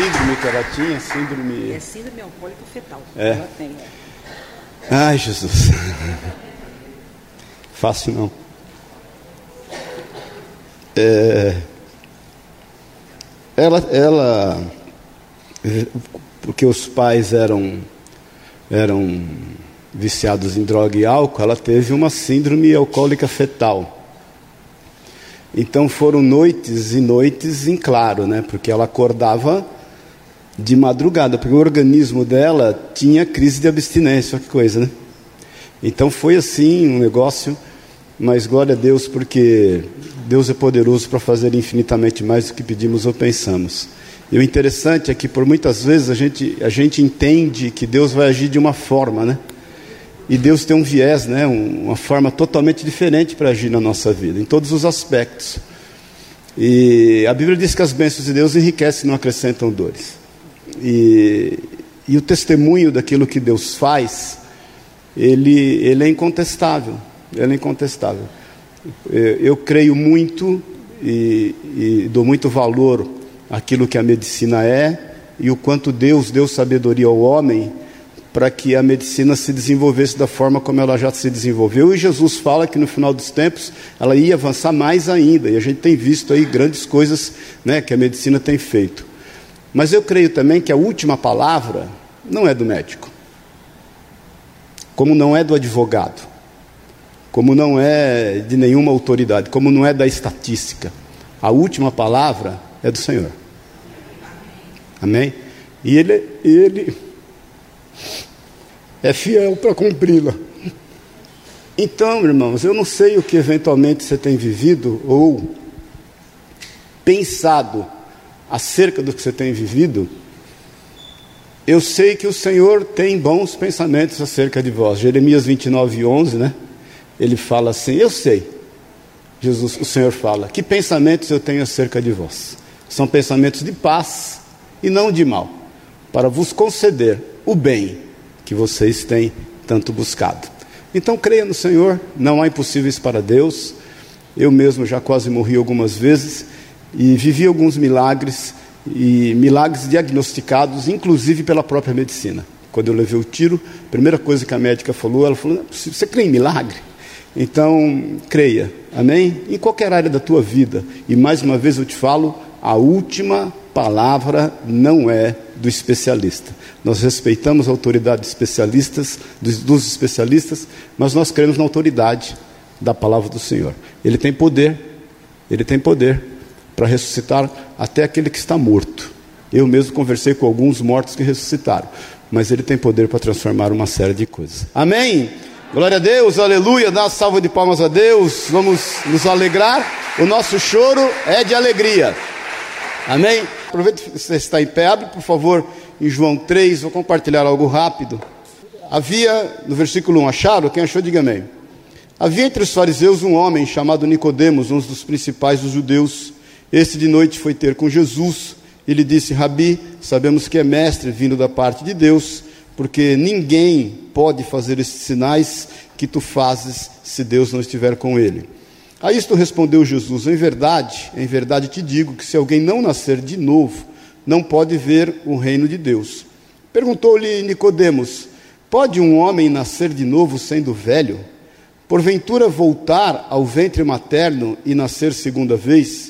síndrome que ela tinha? Síndrome. É síndrome alcoólica fetal. É. Ela tem. é. Ai, Jesus. Fácil não. É, ela, ela, porque os pais eram, eram viciados em droga e álcool, ela teve uma síndrome alcoólica fetal. Então foram noites e noites em claro, né? Porque ela acordava de madrugada, porque o organismo dela tinha crise de abstinência, que coisa, né? Então foi assim um negócio, mas glória a Deus, porque Deus é poderoso para fazer infinitamente mais do que pedimos ou pensamos. E o interessante é que por muitas vezes a gente, a gente entende que Deus vai agir de uma forma, né? E Deus tem um viés, né? uma forma totalmente diferente para agir na nossa vida, em todos os aspectos. E a Bíblia diz que as bênçãos de Deus enriquecem e não acrescentam dores. E, e o testemunho daquilo que Deus faz, ele, ele é incontestável. Ele é incontestável. Eu, eu creio muito e, e dou muito valor àquilo que a medicina é e o quanto Deus deu sabedoria ao homem para que a medicina se desenvolvesse da forma como ela já se desenvolveu. E Jesus fala que no final dos tempos ela ia avançar mais ainda. E a gente tem visto aí grandes coisas né, que a medicina tem feito. Mas eu creio também que a última palavra não é do médico, como não é do advogado, como não é de nenhuma autoridade, como não é da estatística. A última palavra é do Senhor. Amém? E Ele, ele é fiel para cumpri-la. Então, irmãos, eu não sei o que eventualmente você tem vivido ou pensado acerca do que você tem vivido, eu sei que o Senhor tem bons pensamentos acerca de vós. Jeremias 29, 11, né? Ele fala assim: Eu sei, Jesus, o Senhor fala, que pensamentos eu tenho acerca de vós? São pensamentos de paz e não de mal, para vos conceder o bem que vocês têm tanto buscado. Então creia no Senhor, não há impossíveis para Deus. Eu mesmo já quase morri algumas vezes e vivi alguns milagres e milagres diagnosticados, inclusive pela própria medicina. Quando eu levei o tiro, a primeira coisa que a médica falou, ela falou: "Você crê em milagre?" Então, creia. Amém? Em qualquer área da tua vida. E mais uma vez eu te falo, a última palavra não é do especialista. Nós respeitamos a autoridade especialistas, dos, dos especialistas, mas nós cremos na autoridade da palavra do Senhor. Ele tem poder, ele tem poder para ressuscitar até aquele que está morto. Eu mesmo conversei com alguns mortos que ressuscitaram, mas ele tem poder para transformar uma série de coisas. Amém? Glória a Deus, aleluia, dá uma salva de palmas a Deus, vamos nos alegrar. O nosso choro é de alegria. Amém? Aproveite que você está em pé, abre por favor em João 3, vou compartilhar algo rápido. Havia, no versículo 1, acharam? Quem achou, diga amém. Havia entre os fariseus um homem chamado Nicodemos, um dos principais dos judeus. Este de noite foi ter com Jesus e lhe disse: Rabi, sabemos que é mestre vindo da parte de Deus, porque ninguém pode fazer esses sinais que tu fazes se Deus não estiver com ele. A isto respondeu Jesus: Em verdade, em verdade te digo que se alguém não nascer de novo, não pode ver o reino de Deus. Perguntou-lhe Nicodemos: Pode um homem nascer de novo sendo velho? Porventura voltar ao ventre materno e nascer segunda vez?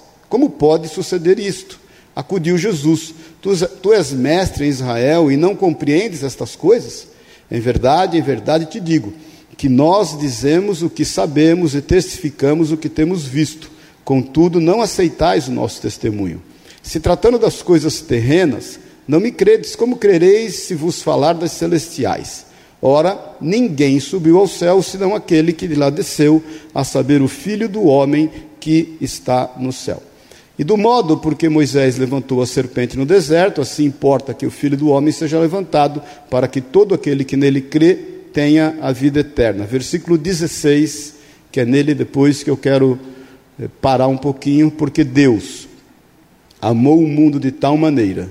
como pode suceder isto? Acudiu Jesus: tu, és mestre em Israel e não compreendes estas coisas? Em verdade, em verdade te digo que nós dizemos o que sabemos e testificamos o que temos visto, contudo não aceitais o nosso testemunho. Se tratando das coisas terrenas, não me credes, como crereis se vos falar das celestiais? Ora, ninguém subiu ao céu senão aquele que de lá desceu, a saber, o Filho do homem que está no céu. E do modo porque Moisés levantou a serpente no deserto, assim importa que o filho do homem seja levantado, para que todo aquele que nele crê tenha a vida eterna. Versículo 16, que é nele depois que eu quero eh, parar um pouquinho, porque Deus amou o mundo de tal maneira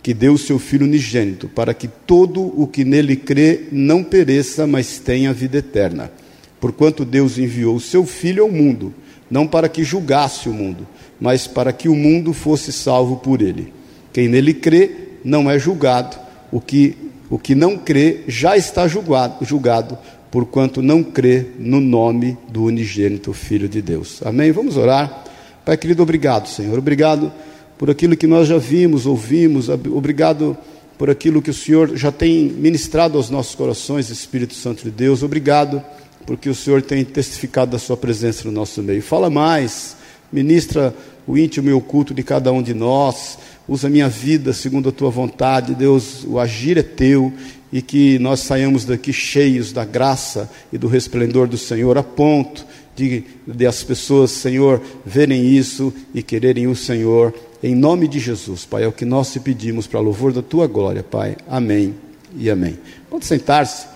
que deu o seu Filho unigênito, para que todo o que nele crê não pereça, mas tenha vida eterna. Porquanto Deus enviou o seu Filho ao mundo, não para que julgasse o mundo, mas para que o mundo fosse salvo por ele. Quem nele crê não é julgado, o que, o que não crê já está julgado, julgado, porquanto não crê no nome do unigênito Filho de Deus. Amém? Vamos orar. Pai querido, obrigado, Senhor. Obrigado por aquilo que nós já vimos, ouvimos, obrigado por aquilo que o Senhor já tem ministrado aos nossos corações, Espírito Santo de Deus, obrigado porque o Senhor tem testificado da Sua presença no nosso meio. Fala mais, ministra o íntimo e oculto de cada um de nós, usa a minha vida segundo a Tua vontade, Deus, o agir é Teu e que nós saiamos daqui cheios da graça e do resplendor do Senhor, a ponto de, de as pessoas, Senhor, verem isso e quererem o Senhor em nome de Jesus, Pai, é o que nós te pedimos para louvor da tua glória, Pai. Amém e amém. Pode sentar-se.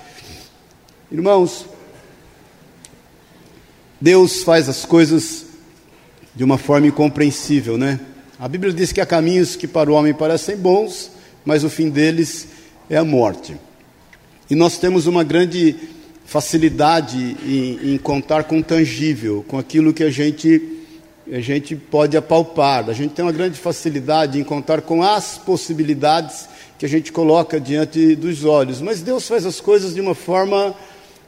Irmãos, Deus faz as coisas de uma forma incompreensível, né? A Bíblia diz que há caminhos que para o homem parecem bons, mas o fim deles é a morte. E nós temos uma grande facilidade em, em contar com o tangível, com aquilo que a gente a gente pode apalpar. A gente tem uma grande facilidade em contar com as possibilidades que a gente coloca diante dos olhos. Mas Deus faz as coisas de uma forma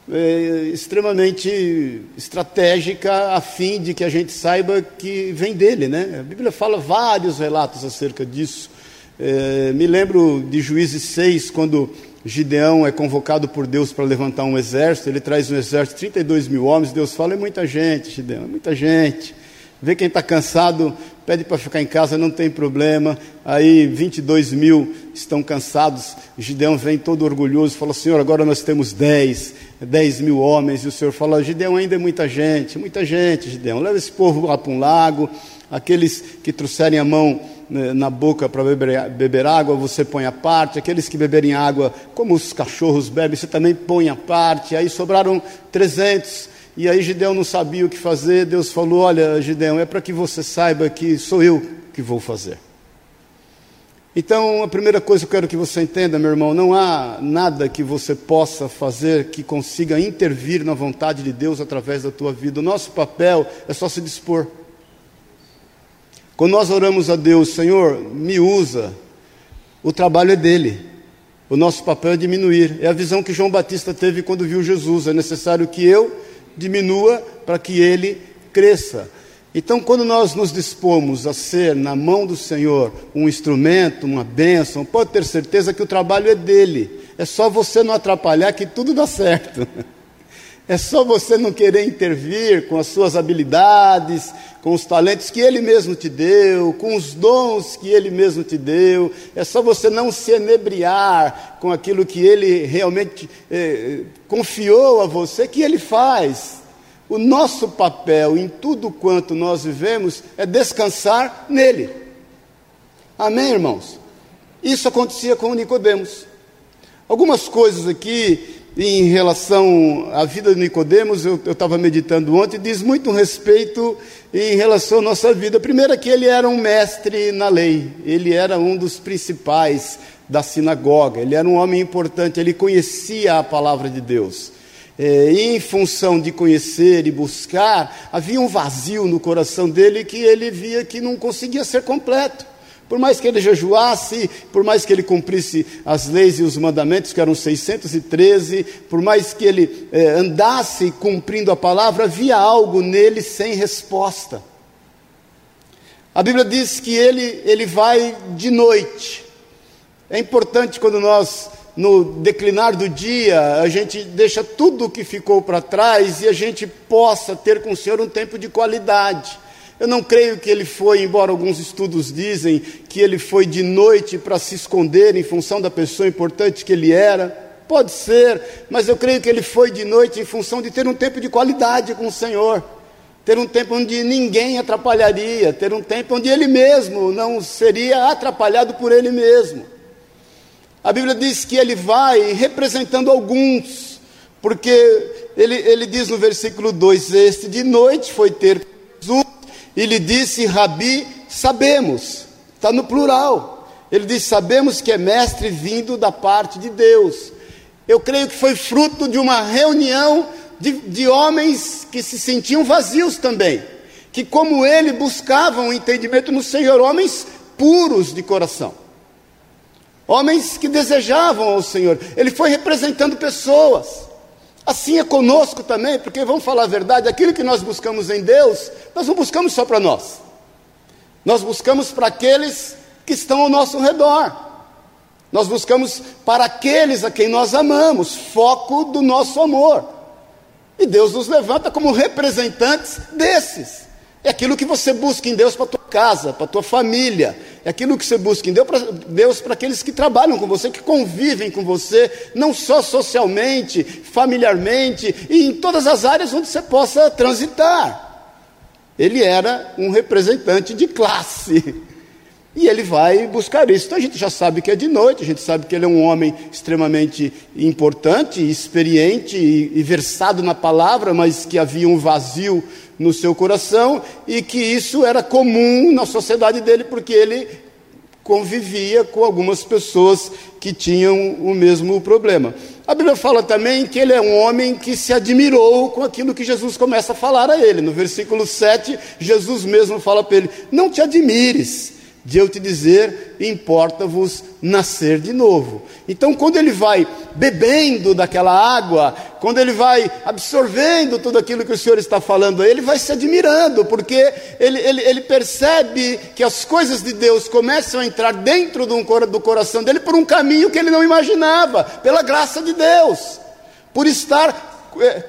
é, extremamente estratégica, a fim de que a gente saiba que vem dele. Né? A Bíblia fala vários relatos acerca disso. É, me lembro de Juízes 6, quando Gideão é convocado por Deus para levantar um exército, ele traz um exército de 32 mil homens, Deus fala, é muita gente, Gideão, é muita gente. Vê quem está cansado, pede para ficar em casa, não tem problema. Aí 22 mil estão cansados. Gideão vem todo orgulhoso, fala: Senhor, agora nós temos 10, 10 mil homens. E o Senhor fala: Gideão, ainda é muita gente, muita gente, Gideão. Leva esse povo lá para um lago. Aqueles que trouxerem a mão né, na boca para beber, beber água, você põe a parte. Aqueles que beberem água, como os cachorros bebem, você também põe a parte. Aí sobraram 300. E aí Gideão não sabia o que fazer. Deus falou: Olha, Gideão, é para que você saiba que sou eu que vou fazer. Então, a primeira coisa que eu quero que você entenda, meu irmão, não há nada que você possa fazer que consiga intervir na vontade de Deus através da tua vida. O nosso papel é só se dispor. Quando nós oramos a Deus, Senhor, me usa, o trabalho é dele. O nosso papel é diminuir. É a visão que João Batista teve quando viu Jesus. É necessário que eu diminua para que ele cresça. Então, quando nós nos dispomos a ser na mão do Senhor um instrumento, uma bênção, pode ter certeza que o trabalho é dele. É só você não atrapalhar que tudo dá certo. É só você não querer intervir com as suas habilidades, com os talentos que Ele mesmo te deu, com os dons que Ele mesmo te deu. É só você não se enebriar com aquilo que Ele realmente eh, confiou a você, que Ele faz. O nosso papel em tudo quanto nós vivemos é descansar nele. Amém, irmãos? Isso acontecia com Nicodemos. Algumas coisas aqui em relação à vida de Nicodemos, eu estava meditando ontem, diz muito respeito em relação à nossa vida. Primeiro que ele era um mestre na lei, ele era um dos principais da sinagoga, ele era um homem importante, ele conhecia a palavra de Deus. É, em função de conhecer e buscar, havia um vazio no coração dele que ele via que não conseguia ser completo. Por mais que ele jejuasse, por mais que ele cumprisse as leis e os mandamentos, que eram 613, por mais que ele eh, andasse cumprindo a palavra, havia algo nele sem resposta. A Bíblia diz que ele, ele vai de noite. É importante quando nós, no declinar do dia, a gente deixa tudo o que ficou para trás e a gente possa ter com o Senhor um tempo de qualidade. Eu não creio que ele foi, embora alguns estudos dizem que ele foi de noite para se esconder em função da pessoa importante que ele era. Pode ser, mas eu creio que ele foi de noite em função de ter um tempo de qualidade com o Senhor. ter um tempo onde ninguém atrapalharia, ter um tempo onde ele mesmo não seria atrapalhado por ele mesmo. A Bíblia diz que ele vai representando alguns, porque ele, ele diz no versículo 2: Este de noite foi ter Jesus, e lhe disse, Rabi, sabemos, está no plural. Ele diz: Sabemos que é mestre vindo da parte de Deus. Eu creio que foi fruto de uma reunião de, de homens que se sentiam vazios também, que, como ele, buscavam o entendimento no Senhor, homens puros de coração, homens que desejavam ao Senhor. Ele foi representando pessoas. Assim é conosco também, porque vamos falar a verdade, aquilo que nós buscamos em Deus, nós não buscamos só para nós. Nós buscamos para aqueles que estão ao nosso redor. Nós buscamos para aqueles a quem nós amamos, foco do nosso amor. E Deus nos levanta como representantes desses. É aquilo que você busca em Deus para a tua casa, para a tua família. É aquilo que você busca em Deus para aqueles que trabalham com você, que convivem com você, não só socialmente, familiarmente e em todas as áreas onde você possa transitar. Ele era um representante de classe. E ele vai buscar isso. Então a gente já sabe que é de noite, a gente sabe que ele é um homem extremamente importante, experiente e, e versado na palavra, mas que havia um vazio no seu coração e que isso era comum na sociedade dele, porque ele convivia com algumas pessoas que tinham o mesmo problema. A Bíblia fala também que ele é um homem que se admirou com aquilo que Jesus começa a falar a ele. No versículo 7, Jesus mesmo fala para ele: Não te admires de eu te dizer, importa-vos nascer de novo. Então, quando ele vai bebendo daquela água, quando ele vai absorvendo tudo aquilo que o Senhor está falando, ele vai se admirando, porque ele, ele, ele percebe que as coisas de Deus começam a entrar dentro do, do coração dele por um caminho que ele não imaginava, pela graça de Deus, por estar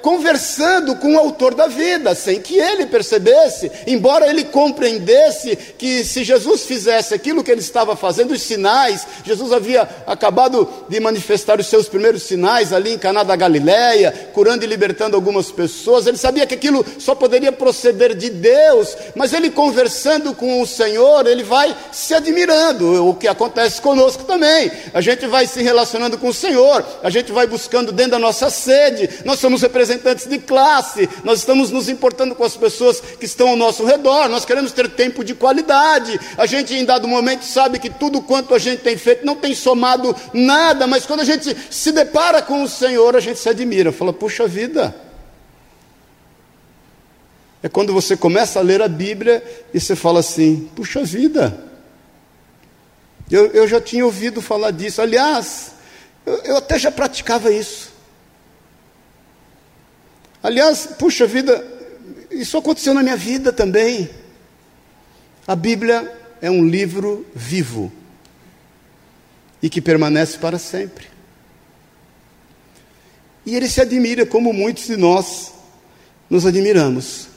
conversando com o autor da vida, sem que ele percebesse, embora ele compreendesse que se Jesus fizesse aquilo que ele estava fazendo, os sinais, Jesus havia acabado de manifestar os seus primeiros sinais ali em Caná da Galileia, curando e libertando algumas pessoas, ele sabia que aquilo só poderia proceder de Deus, mas ele conversando com o Senhor, ele vai se admirando, o que acontece conosco também, a gente vai se relacionando com o Senhor, a gente vai buscando dentro da nossa sede, nós somos somos representantes de classe, nós estamos nos importando com as pessoas que estão ao nosso redor, nós queremos ter tempo de qualidade. A gente, em dado momento, sabe que tudo quanto a gente tem feito não tem somado nada, mas quando a gente se depara com o Senhor, a gente se admira, fala: puxa vida. É quando você começa a ler a Bíblia e você fala assim: puxa vida. Eu, eu já tinha ouvido falar disso. Aliás, eu, eu até já praticava isso. Aliás, puxa vida, isso aconteceu na minha vida também. A Bíblia é um livro vivo e que permanece para sempre. E ele se admira como muitos de nós nos admiramos.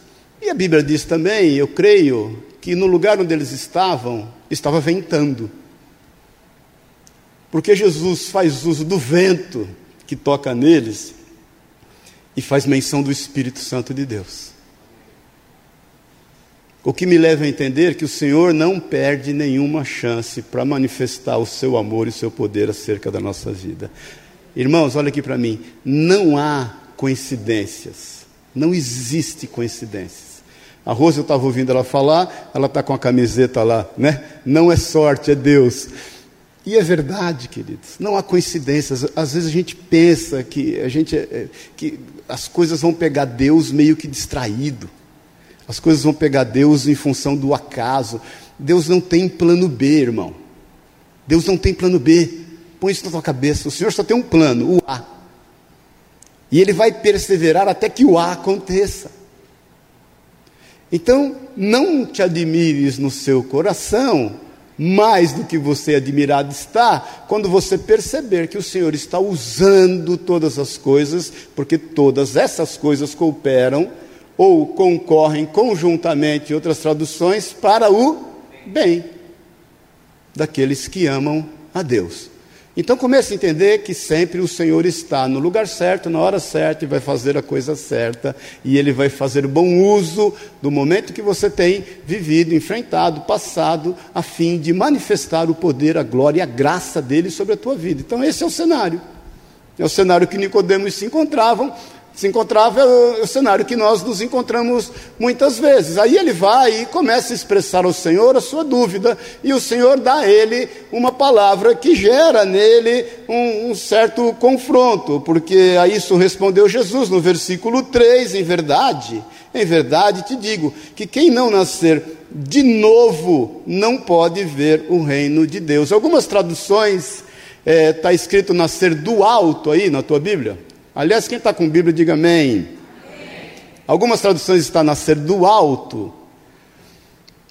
E a Bíblia diz também, eu creio, que no lugar onde eles estavam, estava ventando. Porque Jesus faz uso do vento que toca neles e faz menção do Espírito Santo de Deus. O que me leva a entender que o Senhor não perde nenhuma chance para manifestar o seu amor e o seu poder acerca da nossa vida. Irmãos, olha aqui para mim, não há coincidências, não existe coincidências. A Rosa, eu estava ouvindo ela falar, ela está com a camiseta lá, né? Não é sorte, é Deus. E é verdade, queridos, não há coincidências. Às vezes a gente pensa que, a gente, é, é, que as coisas vão pegar Deus meio que distraído, as coisas vão pegar Deus em função do acaso. Deus não tem plano B, irmão. Deus não tem plano B. Põe isso na tua cabeça. O Senhor só tem um plano, o A. E Ele vai perseverar até que o A aconteça. Então, não te admires no seu coração mais do que você admirado está, quando você perceber que o Senhor está usando todas as coisas, porque todas essas coisas cooperam ou concorrem conjuntamente, outras traduções, para o bem daqueles que amam a Deus. Então comece a entender que sempre o Senhor está no lugar certo, na hora certa e vai fazer a coisa certa, e Ele vai fazer bom uso do momento que você tem vivido, enfrentado, passado, a fim de manifestar o poder, a glória e a graça dele sobre a tua vida. Então esse é o cenário. É o cenário que Nicodemos se encontravam se encontrava é o cenário que nós nos encontramos muitas vezes. Aí ele vai e começa a expressar ao Senhor a sua dúvida, e o Senhor dá a ele uma palavra que gera nele um, um certo confronto, porque a isso respondeu Jesus no versículo 3: em verdade, em verdade te digo que quem não nascer de novo não pode ver o reino de Deus. Algumas traduções está é, escrito nascer do alto aí na tua Bíblia. Aliás, quem está com Bíblia, diga amém. amém. Algumas traduções está nascer do alto,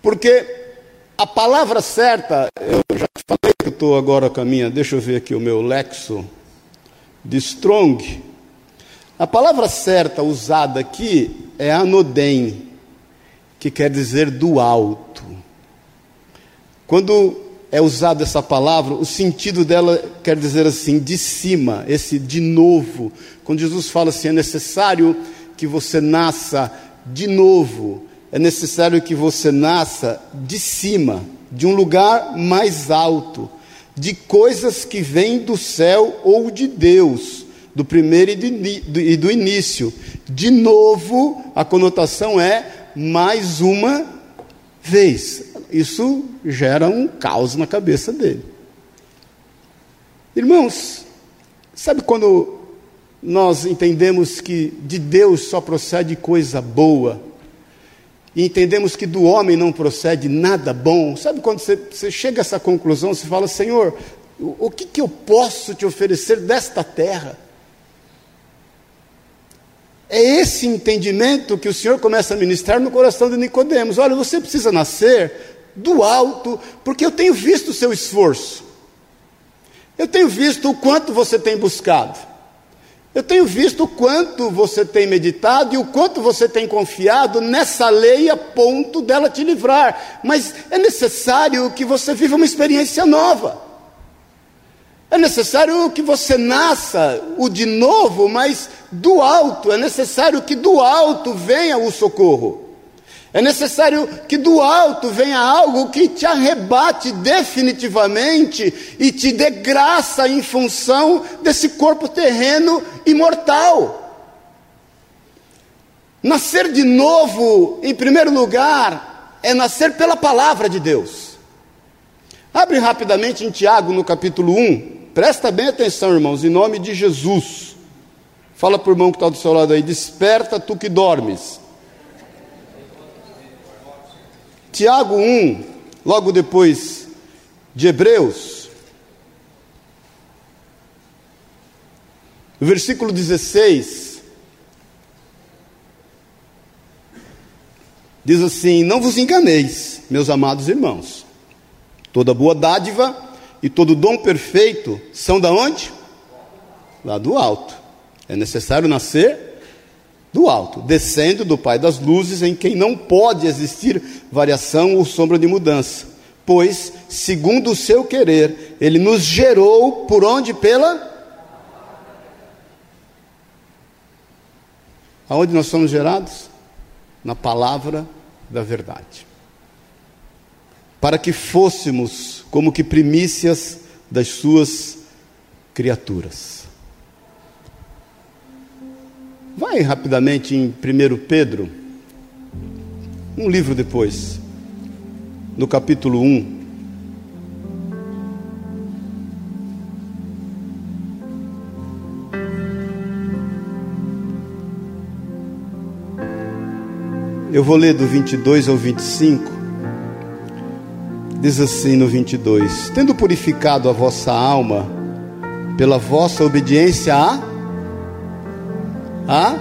porque a palavra certa, eu já falei que estou agora com a minha, deixa eu ver aqui o meu lexo, de Strong. A palavra certa usada aqui é anodem, que quer dizer do alto. Quando é usada essa palavra, o sentido dela quer dizer assim, de cima, esse de novo. Quando Jesus fala assim, é necessário que você nasça de novo, é necessário que você nasça de cima, de um lugar mais alto, de coisas que vêm do céu ou de Deus, do primeiro e do início. De novo, a conotação é mais uma vez isso gera um caos na cabeça dele. Irmãos, sabe quando nós entendemos que de Deus só procede coisa boa, e entendemos que do homem não procede nada bom, sabe quando você, você chega a essa conclusão, você fala, Senhor, o, o que, que eu posso te oferecer desta terra? É esse entendimento que o Senhor começa a ministrar no coração de Nicodemos. Olha, você precisa nascer do alto, porque eu tenho visto o seu esforço. Eu tenho visto o quanto você tem buscado. Eu tenho visto o quanto você tem meditado e o quanto você tem confiado nessa lei a ponto dela te livrar. Mas é necessário que você viva uma experiência nova. É necessário que você nasça o de novo, mas do alto. É necessário que do alto venha o socorro. É necessário que do alto venha algo que te arrebate definitivamente e te dê graça em função desse corpo terreno e mortal. Nascer de novo, em primeiro lugar, é nascer pela palavra de Deus. Abre rapidamente em Tiago, no capítulo 1. Presta bem atenção, irmãos, em nome de Jesus. Fala para o irmão que está do seu lado aí: Desperta tu que dormes Tiago 1, logo depois de Hebreus, versículo 16, diz assim: Não vos enganeis, meus amados irmãos, toda boa dádiva e todo dom perfeito são da onde? Lá do alto. É necessário nascer do alto, descendo do Pai das luzes, em quem não pode existir variação ou sombra de mudança. Pois, segundo o seu querer, ele nos gerou por onde? Pela. Aonde nós somos gerados? Na palavra da verdade. Para que fôssemos como que primícias das suas criaturas. Vai rapidamente em 1 Pedro, um livro depois, no capítulo 1. Eu vou ler do 22 ao 25. Diz assim no 22: Tendo purificado a vossa alma pela vossa obediência a a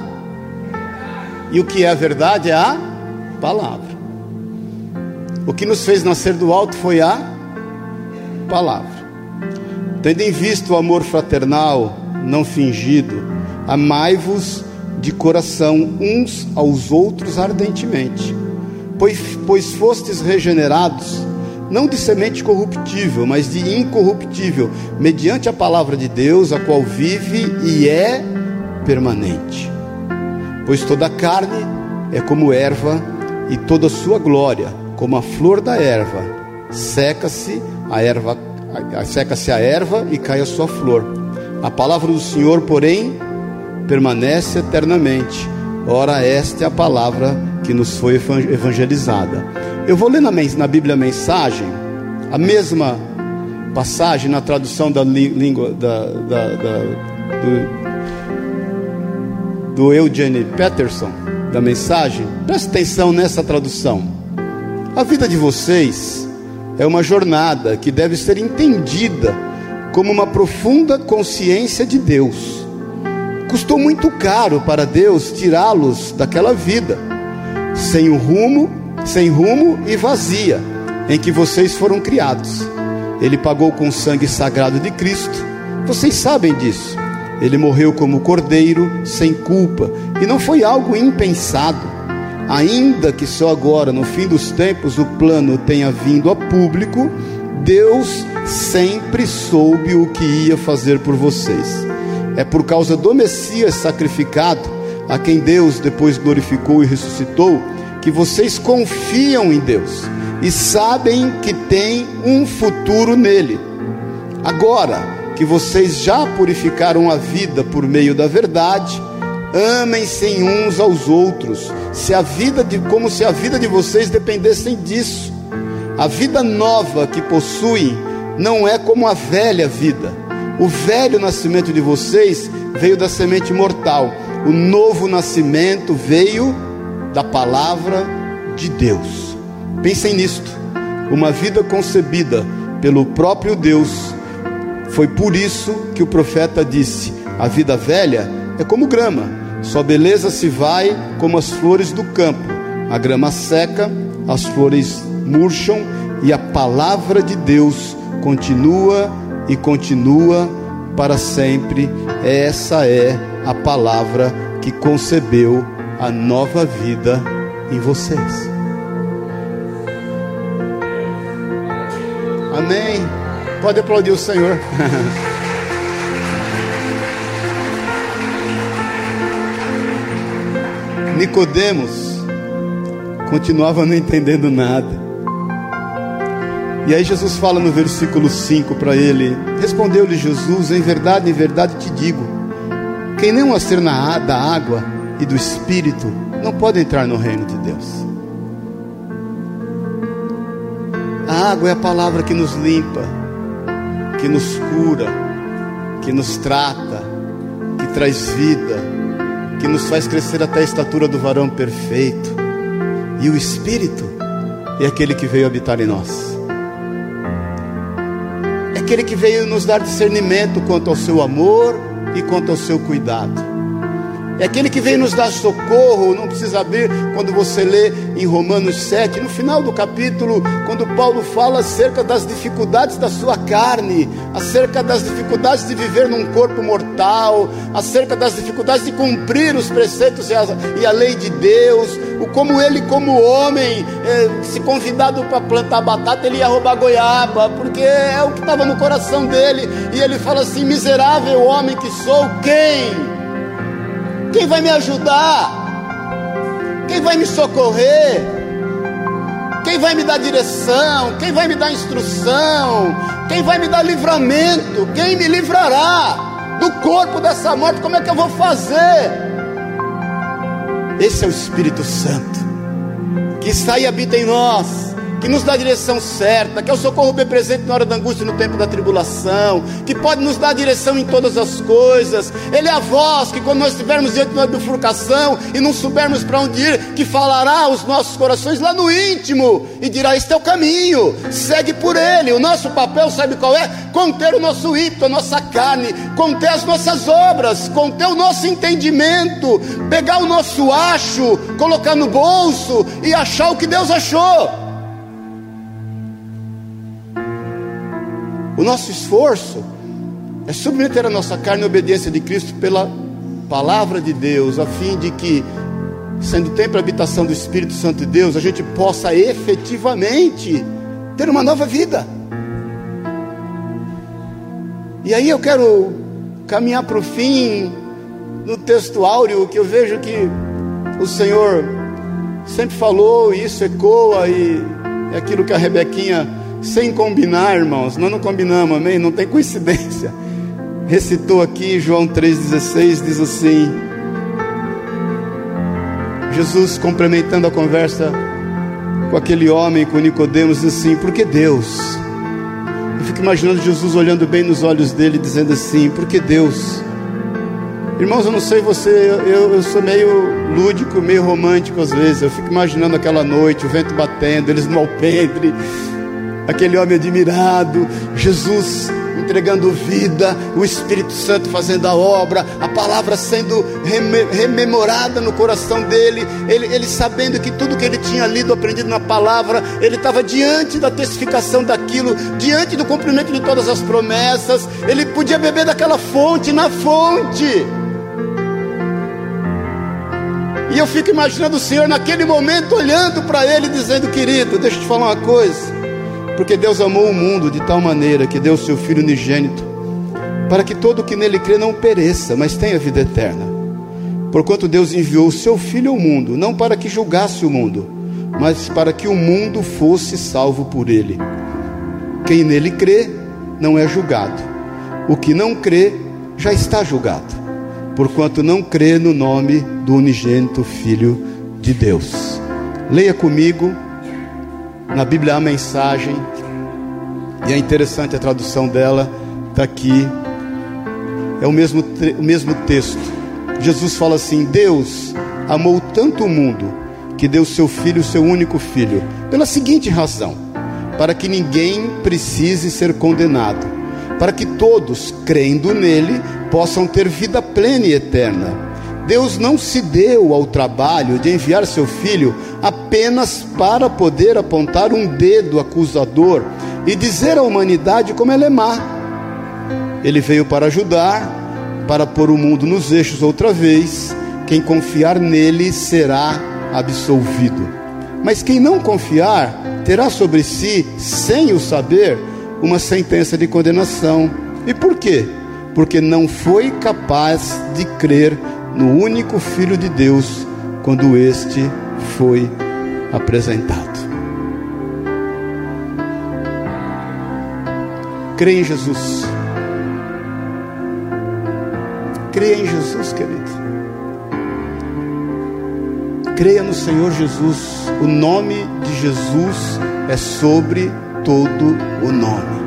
e o que é a verdade é a palavra. O que nos fez nascer do alto foi a palavra. Tendo em vista o amor fraternal, não fingido, amai-vos de coração uns aos outros ardentemente, pois, pois fostes regenerados, não de semente corruptível, mas de incorruptível, mediante a palavra de Deus, a qual vive e é permanente. Pois toda carne é como erva, e toda sua glória, como a flor da erva, seca-se a erva, seca-se a erva e cai a sua flor. A palavra do Senhor, porém, permanece eternamente. Ora, esta é a palavra que nos foi evangelizada. Eu vou ler na, na Bíblia a mensagem, a mesma passagem na tradução da língua da, da, da, do, do Eugene Peterson, da mensagem. Presta atenção nessa tradução. A vida de vocês é uma jornada que deve ser entendida como uma profunda consciência de Deus Custou muito caro para Deus tirá-los daquela vida, sem o rumo, sem rumo e vazia, em que vocês foram criados. Ele pagou com o sangue sagrado de Cristo. Vocês sabem disso. Ele morreu como cordeiro, sem culpa, e não foi algo impensado. Ainda que só agora, no fim dos tempos, o plano tenha vindo a público, Deus sempre soube o que ia fazer por vocês. É por causa do Messias sacrificado, a quem Deus depois glorificou e ressuscitou, que vocês confiam em Deus e sabem que tem um futuro nele. Agora que vocês já purificaram a vida por meio da verdade, amem-se uns aos outros, se a vida de, como se a vida de vocês dependessem disso. A vida nova que possuem não é como a velha vida o velho nascimento de vocês veio da semente mortal, o novo nascimento veio da palavra de Deus. Pensem nisto: uma vida concebida pelo próprio Deus. Foi por isso que o profeta disse: a vida velha é como grama, sua beleza se vai como as flores do campo. A grama seca, as flores murcham e a palavra de Deus continua e continua para sempre. Essa é a palavra que concebeu a nova vida em vocês. Amém. Pode aplaudir o Senhor. Nicodemos continuava não entendendo nada. E aí Jesus fala no versículo 5 para ele: Respondeu-lhe Jesus: Em verdade, em verdade te digo, quem não nascer na, da água e do Espírito não pode entrar no reino de Deus. A água é a palavra que nos limpa, que nos cura, que nos trata, que traz vida, que nos faz crescer até a estatura do varão perfeito. E o Espírito é aquele que veio habitar em nós aquele que veio nos dar discernimento quanto ao seu amor e quanto ao seu cuidado. É aquele que veio nos dar socorro, não precisa abrir quando você lê em Romanos 7, no final do capítulo, quando Paulo fala acerca das dificuldades da sua carne, acerca das dificuldades de viver num corpo mortal, acerca das dificuldades de cumprir os preceitos e a, e a lei de Deus, o como ele, como homem, eh, se convidado para plantar batata, ele ia roubar goiaba, porque é o que estava no coração dele, e ele fala assim: miserável homem que sou, quem? Quem vai me ajudar? Quem vai me socorrer? Quem vai me dar direção? Quem vai me dar instrução? Quem vai me dar livramento? Quem me livrará do corpo dessa morte? Como é que eu vou fazer? Esse é o Espírito Santo que está e habita em nós que nos dá a direção certa, que é o socorro bem presente na hora da angústia e no tempo da tribulação, que pode nos dar direção em todas as coisas. Ele é a voz que, quando nós estivermos diante de uma bifurcação e não soubermos para onde ir, que falará aos nossos corações lá no íntimo e dirá: Este é o caminho, segue por ele. O nosso papel, sabe qual é? Conter o nosso ímpeto, a nossa carne, conter as nossas obras, conter o nosso entendimento, pegar o nosso acho, colocar no bolso e achar o que Deus achou. O nosso esforço é submeter a nossa carne à obediência de Cristo pela palavra de Deus, a fim de que, sendo templo e habitação do Espírito Santo de Deus, a gente possa efetivamente ter uma nova vida. E aí eu quero caminhar para o fim no texto áureo que eu vejo que o Senhor sempre falou e isso ecoa e é aquilo que a Rebequinha, sem combinar, irmãos, nós não combinamos, amém? Não tem coincidência. Recitou aqui João 3,16, diz assim: Jesus complementando a conversa com aquele homem, com Nicodemos, diz assim: porque Deus eu fico imaginando Jesus olhando bem nos olhos dele, dizendo assim: Por que Deus? Irmãos, eu não sei você, eu, eu sou meio lúdico, meio romântico às vezes. Eu fico imaginando aquela noite, o vento batendo, eles no alpendre, aquele homem admirado, Jesus entregando vida, o Espírito Santo fazendo a obra, a palavra sendo rememorada no coração dele, ele, ele sabendo que tudo que ele tinha lido, aprendido na palavra, ele estava diante da testificação daquilo, diante do cumprimento de todas as promessas, ele podia beber daquela fonte, na fonte. E eu fico imaginando o Senhor naquele momento olhando para ele, dizendo: Querido, deixa eu te falar uma coisa. Porque Deus amou o mundo de tal maneira que deu seu Filho unigênito, para que todo o que nele crê não pereça, mas tenha vida eterna. Porquanto Deus enviou o seu Filho ao mundo, não para que julgasse o mundo, mas para que o mundo fosse salvo por ele. Quem nele crê não é julgado, o que não crê já está julgado, porquanto não crê no nome do unigênito Filho de Deus. Leia comigo na Bíblia há a mensagem, e é interessante a tradução dela, está aqui. É o mesmo, o mesmo texto. Jesus fala assim: Deus amou tanto o mundo que deu seu filho, seu único filho, pela seguinte razão: para que ninguém precise ser condenado, para que todos, crendo nele, possam ter vida plena e eterna. Deus não se deu ao trabalho de enviar seu filho apenas para poder apontar um dedo acusador e dizer à humanidade como ela é má. Ele veio para ajudar, para pôr o mundo nos eixos outra vez. Quem confiar nele será absolvido. Mas quem não confiar terá sobre si, sem o saber, uma sentença de condenação. E por quê? Porque não foi capaz de crer no único Filho de Deus quando este foi apresentado. Creia em Jesus. Creia em Jesus, querido. Creia no Senhor Jesus. O nome de Jesus é sobre todo o nome.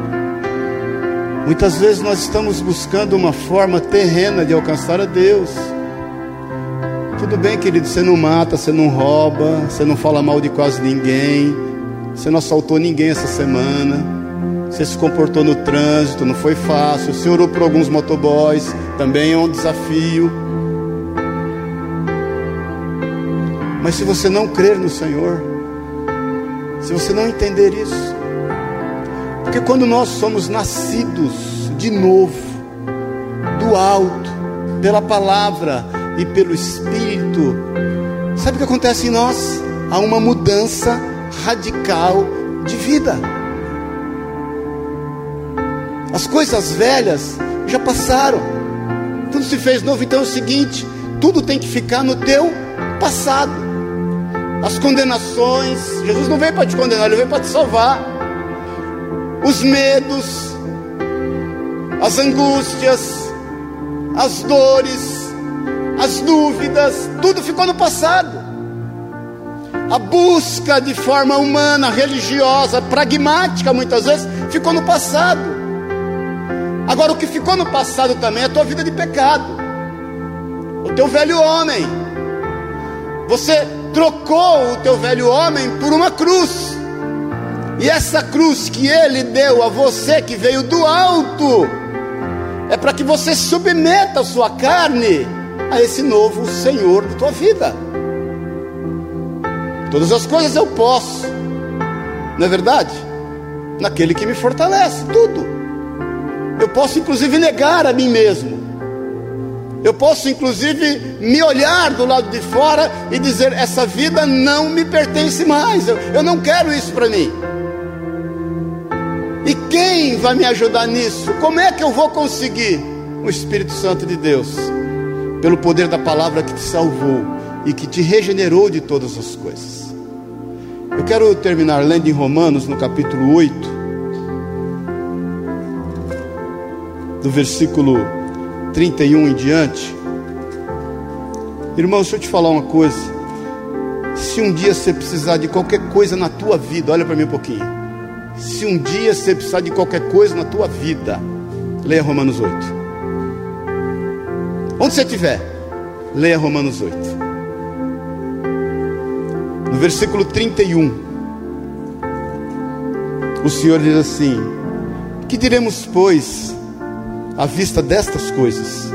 Muitas vezes nós estamos buscando uma forma terrena de alcançar a Deus. Tudo bem, querido, você não mata, você não rouba, você não fala mal de quase ninguém, você não assaltou ninguém essa semana, você se comportou no trânsito, não foi fácil, você orou por alguns motoboys, também é um desafio. Mas se você não crer no Senhor, se você não entender isso, porque quando nós somos nascidos de novo, do alto, pela palavra, e pelo Espírito, sabe o que acontece em nós? Há uma mudança radical de vida. As coisas velhas já passaram, tudo se fez novo. Então é o seguinte: tudo tem que ficar no teu passado. As condenações, Jesus não veio para te condenar, ele veio para te salvar. Os medos, as angústias, as dores, as dúvidas, tudo ficou no passado. A busca de forma humana, religiosa, pragmática, muitas vezes, ficou no passado. Agora, o que ficou no passado também é a tua vida de pecado, o teu velho homem. Você trocou o teu velho homem por uma cruz, e essa cruz que ele deu a você, que veio do alto, é para que você submeta a sua carne a esse novo Senhor da tua vida. Todas as coisas eu posso, não é verdade? Naquele que me fortalece, tudo. Eu posso inclusive negar a mim mesmo. Eu posso inclusive me olhar do lado de fora e dizer: essa vida não me pertence mais. Eu, eu não quero isso para mim. E quem vai me ajudar nisso? Como é que eu vou conseguir? O Espírito Santo de Deus, pelo poder da palavra que te salvou e que te regenerou de todas as coisas. Eu quero terminar lendo em Romanos, no capítulo 8, do versículo 31 em diante. Irmão, deixa eu te falar uma coisa. Se um dia você precisar de qualquer coisa na tua vida, olha para mim um pouquinho. Se um dia você precisar de qualquer coisa na tua vida, leia Romanos 8. Onde você estiver, leia Romanos 8. No versículo 31, o Senhor diz assim: Que diremos, pois, à vista destas coisas?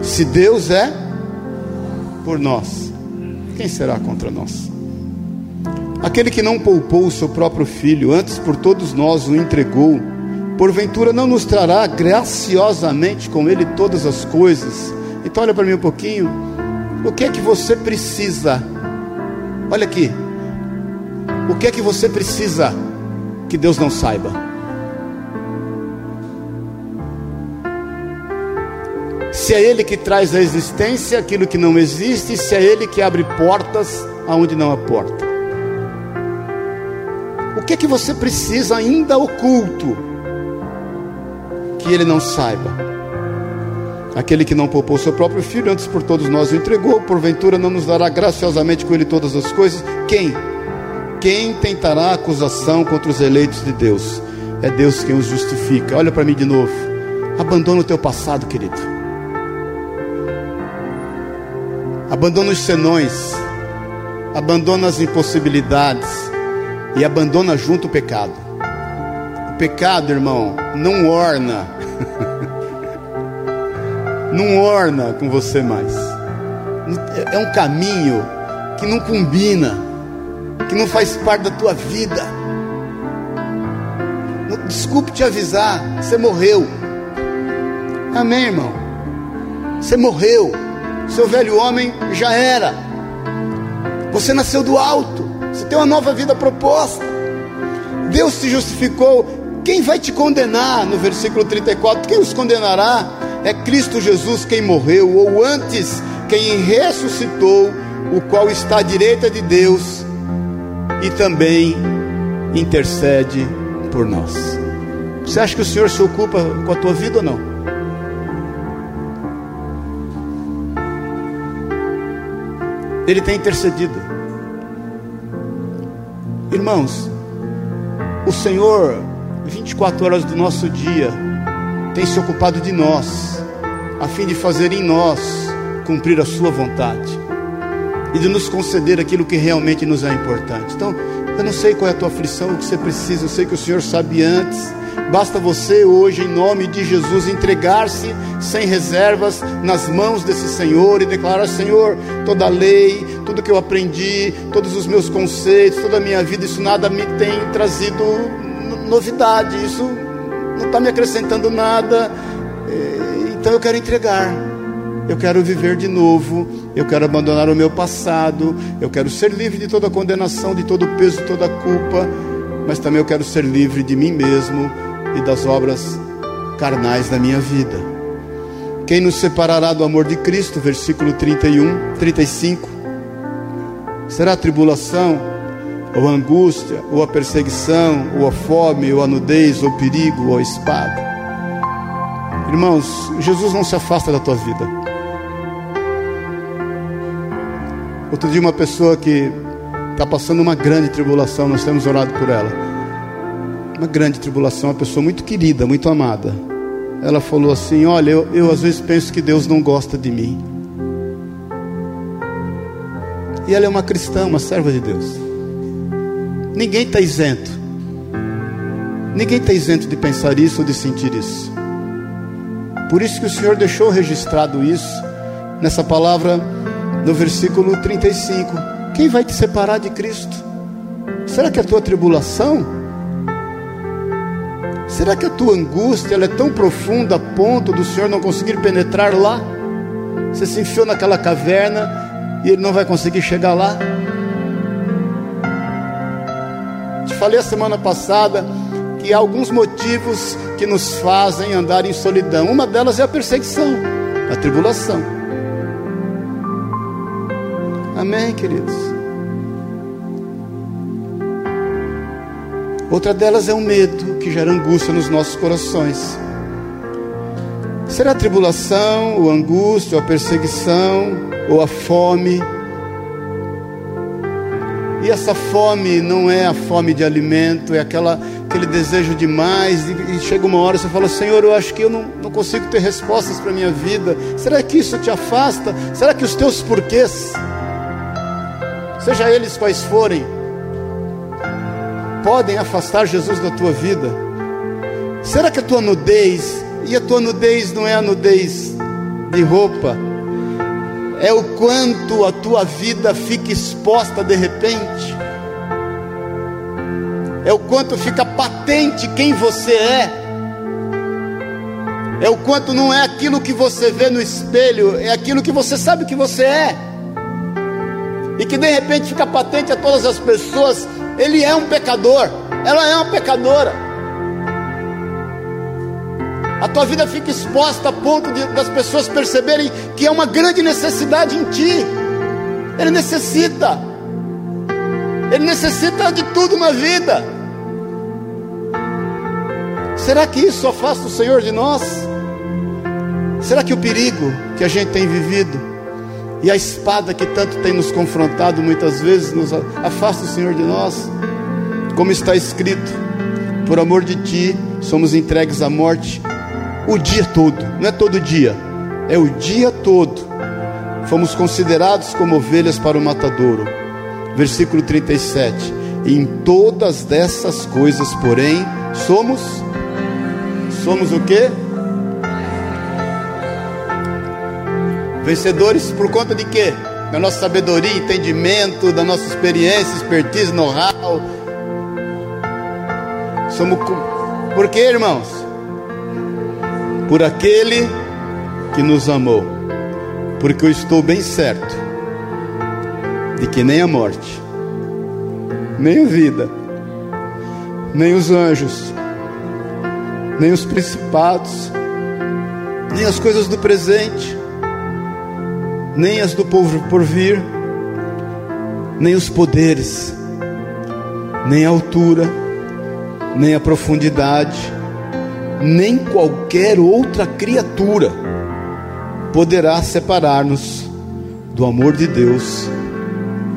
Se Deus é por nós, quem será contra nós? Aquele que não poupou o seu próprio filho, antes por todos nós o entregou, porventura não nos trará graciosamente com ele todas as coisas? Então, olha para mim um pouquinho. O que é que você precisa? Olha aqui. O que é que você precisa que Deus não saiba? Se é Ele que traz à existência aquilo que não existe, se é Ele que abre portas aonde não há porta. O que é que você precisa ainda oculto que Ele não saiba? Aquele que não poupou seu próprio filho, antes por todos nós o entregou, porventura não nos dará graciosamente com ele todas as coisas? Quem? Quem tentará acusação contra os eleitos de Deus? É Deus quem os justifica. Olha para mim de novo. Abandona o teu passado, querido. Abandona os senões. Abandona as impossibilidades. E abandona junto o pecado. O pecado, irmão, não orna. Não orna com você mais. É um caminho que não combina, que não faz parte da tua vida. Desculpe te avisar, você morreu. Amém, irmão? Você morreu. Seu velho homem já era. Você nasceu do alto. Você tem uma nova vida proposta. Deus te justificou. Quem vai te condenar? No versículo 34, quem os condenará? É Cristo Jesus quem morreu, ou antes, quem ressuscitou, o qual está à direita de Deus e também intercede por nós. Você acha que o Senhor se ocupa com a tua vida ou não? Ele tem intercedido. Irmãos, o Senhor, 24 horas do nosso dia, tem se ocupado de nós, a fim de fazer em nós cumprir a Sua vontade e de nos conceder aquilo que realmente nos é importante. Então, eu não sei qual é a tua aflição, o que você precisa, eu sei que o Senhor sabe antes. Basta você hoje, em nome de Jesus, entregar-se sem reservas nas mãos desse Senhor e declarar: Senhor, toda a lei, tudo que eu aprendi, todos os meus conceitos, toda a minha vida, isso nada me tem trazido novidade, isso não está me acrescentando nada. Então eu quero entregar, eu quero viver de novo, eu quero abandonar o meu passado, eu quero ser livre de toda condenação, de todo peso, de toda culpa, mas também eu quero ser livre de mim mesmo e das obras carnais da minha vida. Quem nos separará do amor de Cristo? Versículo 31, 35. Será tribulação, ou a angústia, ou a perseguição, ou a fome, ou a nudez, ou o perigo, ou a espada. Irmãos, Jesus não se afasta da tua vida. Outro dia, uma pessoa que está passando uma grande tribulação, nós temos orado por ela. Uma grande tribulação, uma pessoa muito querida, muito amada. Ela falou assim: Olha, eu, eu às vezes penso que Deus não gosta de mim. E ela é uma cristã, uma serva de Deus. Ninguém está isento. Ninguém está isento de pensar isso ou de sentir isso. Por isso que o Senhor deixou registrado isso nessa palavra no versículo 35. Quem vai te separar de Cristo? Será que a tua tribulação? Será que a tua angústia é tão profunda a ponto do Senhor não conseguir penetrar lá? Você se enfiou naquela caverna e ele não vai conseguir chegar lá? Te falei a semana passada que há alguns motivos que nos fazem andar em solidão. Uma delas é a perseguição, a tribulação. Amém, queridos? Outra delas é o medo que gera angústia nos nossos corações. Será a tribulação, ou a angústia, ou a perseguição, ou a fome? E essa fome não é a fome de alimento, é aquela, aquele desejo de mais. E, e chega uma hora e você fala: Senhor, eu acho que eu não, não consigo ter respostas para a minha vida. Será que isso te afasta? Será que os teus porquês, seja eles quais forem, podem afastar Jesus da tua vida? Será que a tua nudez e a tua nudez não é a nudez de roupa, é o quanto a tua vida fica exposta de repente, é o quanto fica patente quem você é, é o quanto não é aquilo que você vê no espelho, é aquilo que você sabe que você é, e que de repente fica patente a todas as pessoas: ele é um pecador, ela é uma pecadora. A tua vida fica exposta a ponto de, das pessoas perceberem que é uma grande necessidade em ti. Ele necessita. Ele necessita de tudo na vida. Será que isso afasta o Senhor de nós? Será que o perigo que a gente tem vivido e a espada que tanto tem nos confrontado muitas vezes nos afasta o Senhor de nós? Como está escrito: por amor de ti somos entregues à morte o dia todo, não é todo dia, é o dia todo. Fomos considerados como ovelhas para o matadouro. Versículo 37. Em todas dessas coisas, porém, somos somos o quê? Vencedores por conta de quê? Da nossa sabedoria, entendimento, da nossa experiência, expertise, know-how. Somos por quê, irmãos? Por aquele que nos amou, porque eu estou bem certo de que nem a morte, nem a vida, nem os anjos, nem os principados, nem as coisas do presente, nem as do povo por vir, nem os poderes, nem a altura, nem a profundidade, nem qualquer outra criatura poderá separar-nos do amor de Deus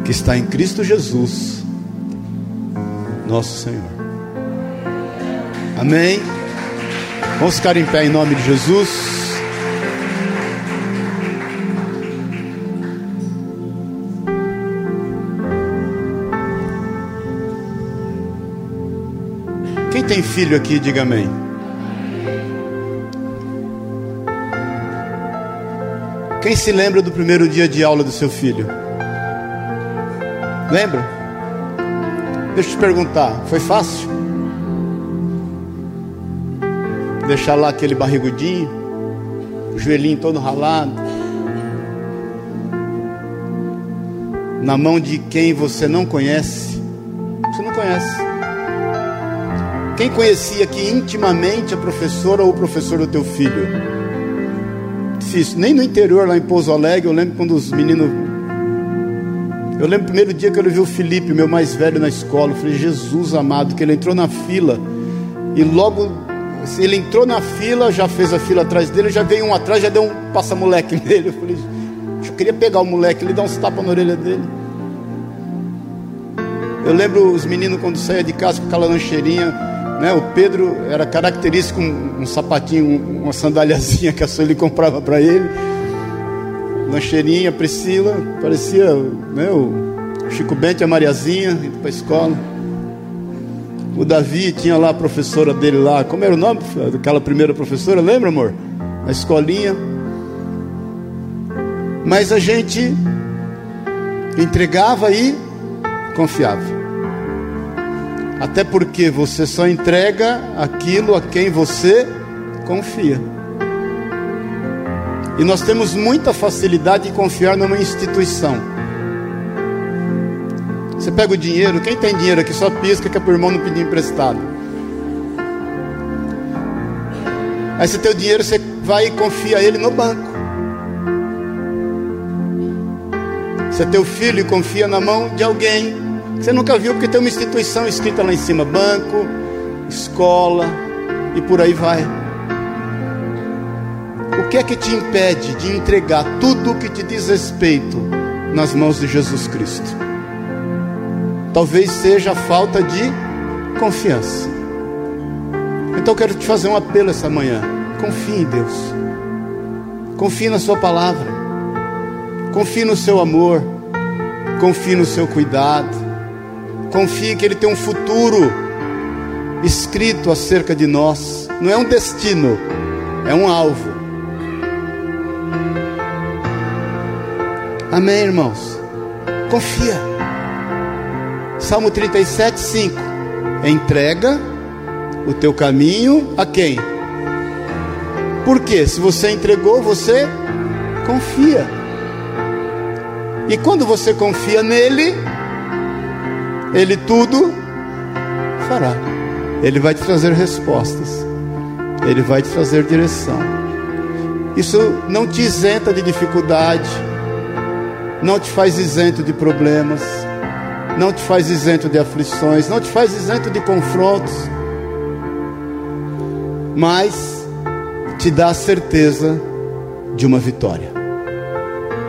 que está em Cristo Jesus, nosso Senhor. Amém. Vamos ficar em pé em nome de Jesus. Quem tem filho aqui, diga amém. Quem se lembra do primeiro dia de aula do seu filho? Lembra? Deixa eu te perguntar, foi fácil? Deixar lá aquele barrigudinho, o joelhinho todo ralado, na mão de quem você não conhece. Você não conhece. Quem conhecia aqui intimamente a professora ou o professor do teu filho? Nem no interior, lá em Pouso Alegre, eu lembro quando os meninos. Eu lembro o primeiro dia que eu vi o Felipe, meu mais velho, na escola. Eu falei, Jesus amado, que ele entrou na fila. E logo, ele entrou na fila, já fez a fila atrás dele, já veio um atrás, já deu um passa-moleque nele. Eu falei, eu queria pegar o moleque, ele dar uns tapas na orelha dele. Eu lembro os meninos quando saía de casa com aquela lancheirinha né? O Pedro era característico um, um sapatinho, uma sandáliazinha que a Sueli comprava para ele. Lancheirinha, Priscila, parecia né, o Chico Bento e a Mariazinha indo para a escola. O Davi tinha lá a professora dele lá, como era o nome daquela primeira professora, lembra amor? Na escolinha. Mas a gente entregava e confiava. Até porque você só entrega aquilo a quem você confia. E nós temos muita facilidade em confiar numa instituição. Você pega o dinheiro, quem tem dinheiro aqui só pisca que é por irmão não pedir emprestado. Aí você tem o dinheiro, você vai e confia ele no banco. Você tem o filho e confia na mão de alguém. Você nunca viu porque tem uma instituição escrita lá em cima: banco, escola e por aí vai. O que é que te impede de entregar tudo o que te diz respeito nas mãos de Jesus Cristo? Talvez seja a falta de confiança. Então quero te fazer um apelo essa manhã. Confie em Deus. Confie na Sua palavra. Confie no seu amor. Confie no seu cuidado. Confie que Ele tem um futuro escrito acerca de nós. Não é um destino, é um alvo. Amém, irmãos? Confia. Salmo 37, 5. Entrega o teu caminho a quem? Porque se você entregou, você confia. E quando você confia nele, ele tudo fará. Ele vai te trazer respostas. Ele vai te trazer direção. Isso não te isenta de dificuldade, não te faz isento de problemas, não te faz isento de aflições, não te faz isento de confrontos, mas te dá a certeza de uma vitória,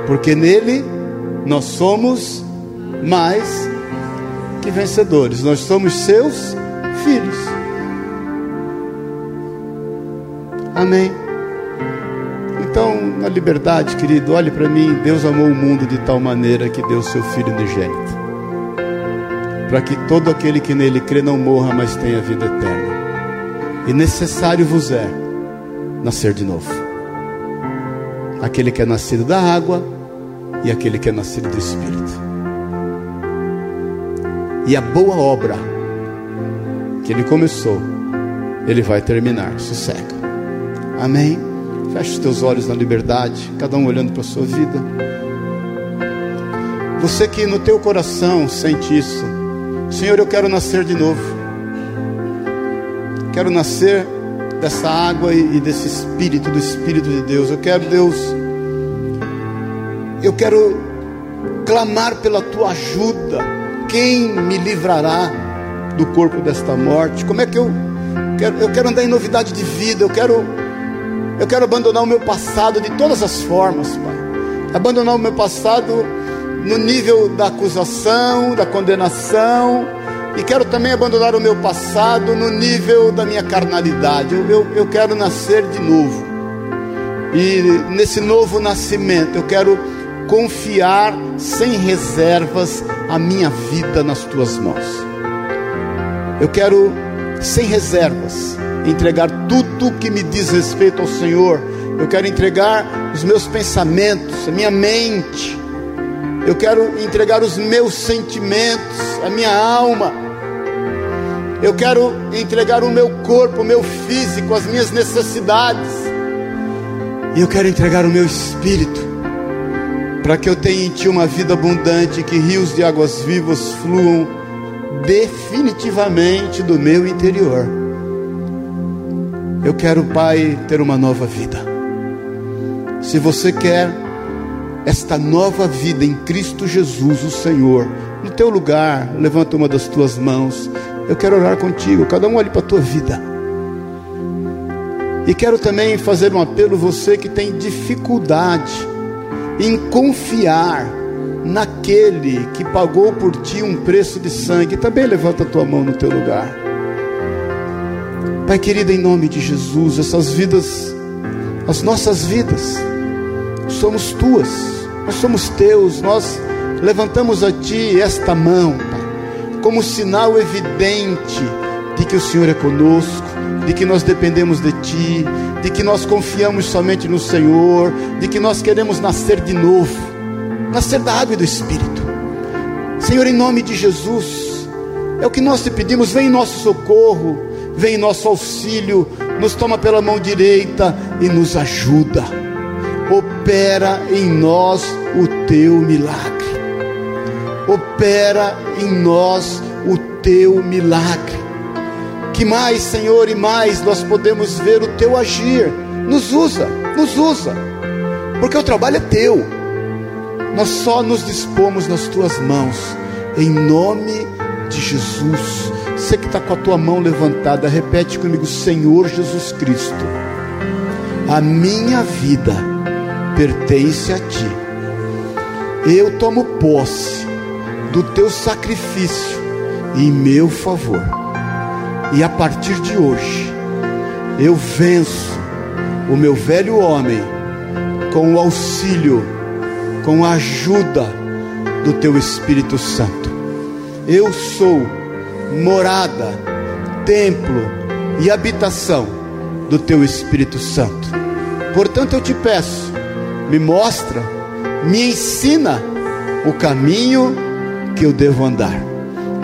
porque nele nós somos mais vencedores, nós somos seus filhos. Amém. Então, na liberdade, querido, olhe para mim. Deus amou o mundo de tal maneira que deu seu Filho unigênito, para que todo aquele que nele crê não morra, mas tenha vida eterna. E necessário vos é nascer de novo. Aquele que é nascido da água e aquele que é nascido do Espírito. E a boa obra que ele começou, ele vai terminar. Sossega. Amém. Feche os teus olhos na liberdade, cada um olhando para a sua vida. Você que no teu coração sente isso, Senhor, eu quero nascer de novo. Quero nascer dessa água e desse espírito, do espírito de Deus. Eu quero, Deus, eu quero clamar pela tua ajuda quem me livrará do corpo desta morte? Como é que eu quero, eu quero andar em novidade de vida? Eu quero, eu quero abandonar o meu passado de todas as formas, Pai. Abandonar o meu passado no nível da acusação, da condenação, e quero também abandonar o meu passado no nível da minha carnalidade. Eu, eu, eu quero nascer de novo. E nesse novo nascimento, eu quero confiar sem reservas a minha vida nas tuas mãos. Eu quero, sem reservas, entregar tudo que me diz respeito ao Senhor. Eu quero entregar os meus pensamentos, a minha mente. Eu quero entregar os meus sentimentos, a minha alma. Eu quero entregar o meu corpo, o meu físico, as minhas necessidades. E eu quero entregar o meu espírito para que eu tenha em Ti uma vida abundante, que rios de águas vivas fluam definitivamente do meu interior. Eu quero, Pai, ter uma nova vida. Se você quer esta nova vida em Cristo Jesus, o Senhor, no teu lugar, levanta uma das tuas mãos. Eu quero orar contigo. Cada um olhe para a tua vida. E quero também fazer um apelo você que tem dificuldade em confiar naquele que pagou por ti um preço de sangue. Também levanta a tua mão no teu lugar. Pai querido, em nome de Jesus, essas vidas, as nossas vidas, somos tuas, nós somos teus, nós levantamos a ti esta mão, Pai, como sinal evidente de que o Senhor é conosco, de que nós dependemos de Ti, de que nós confiamos somente no Senhor, de que nós queremos nascer de novo, nascer da água e do Espírito. Senhor, em nome de Jesus, é o que nós te pedimos, vem em nosso socorro, vem em nosso auxílio, nos toma pela mão direita e nos ajuda. Opera em nós o teu milagre. Opera em nós o teu milagre Que mais, Senhor, e mais nós podemos ver o teu agir. Nos usa, nos usa, porque o trabalho é teu. Nós só nos dispomos nas tuas mãos, em nome de Jesus. Você que está com a tua mão levantada, repete comigo: Senhor Jesus Cristo, a minha vida pertence a ti. Eu tomo posse do teu sacrifício em meu favor. E a partir de hoje, eu venço o meu velho homem com o auxílio, com a ajuda do teu Espírito Santo. Eu sou morada, templo e habitação do teu Espírito Santo. Portanto, eu te peço, me mostra, me ensina o caminho que eu devo andar.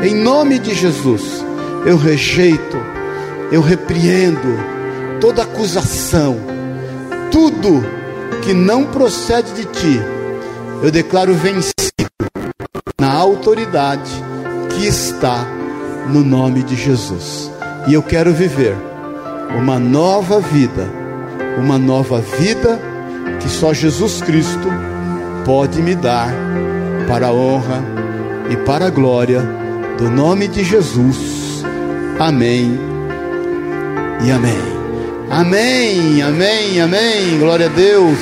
Em nome de Jesus, eu rejeito, eu repreendo toda acusação, tudo que não procede de ti, eu declaro vencido na autoridade que está no nome de Jesus. E eu quero viver uma nova vida, uma nova vida que só Jesus Cristo pode me dar para a honra e para a glória do nome de Jesus. Amém e amém. Amém, amém, amém. Glória a Deus.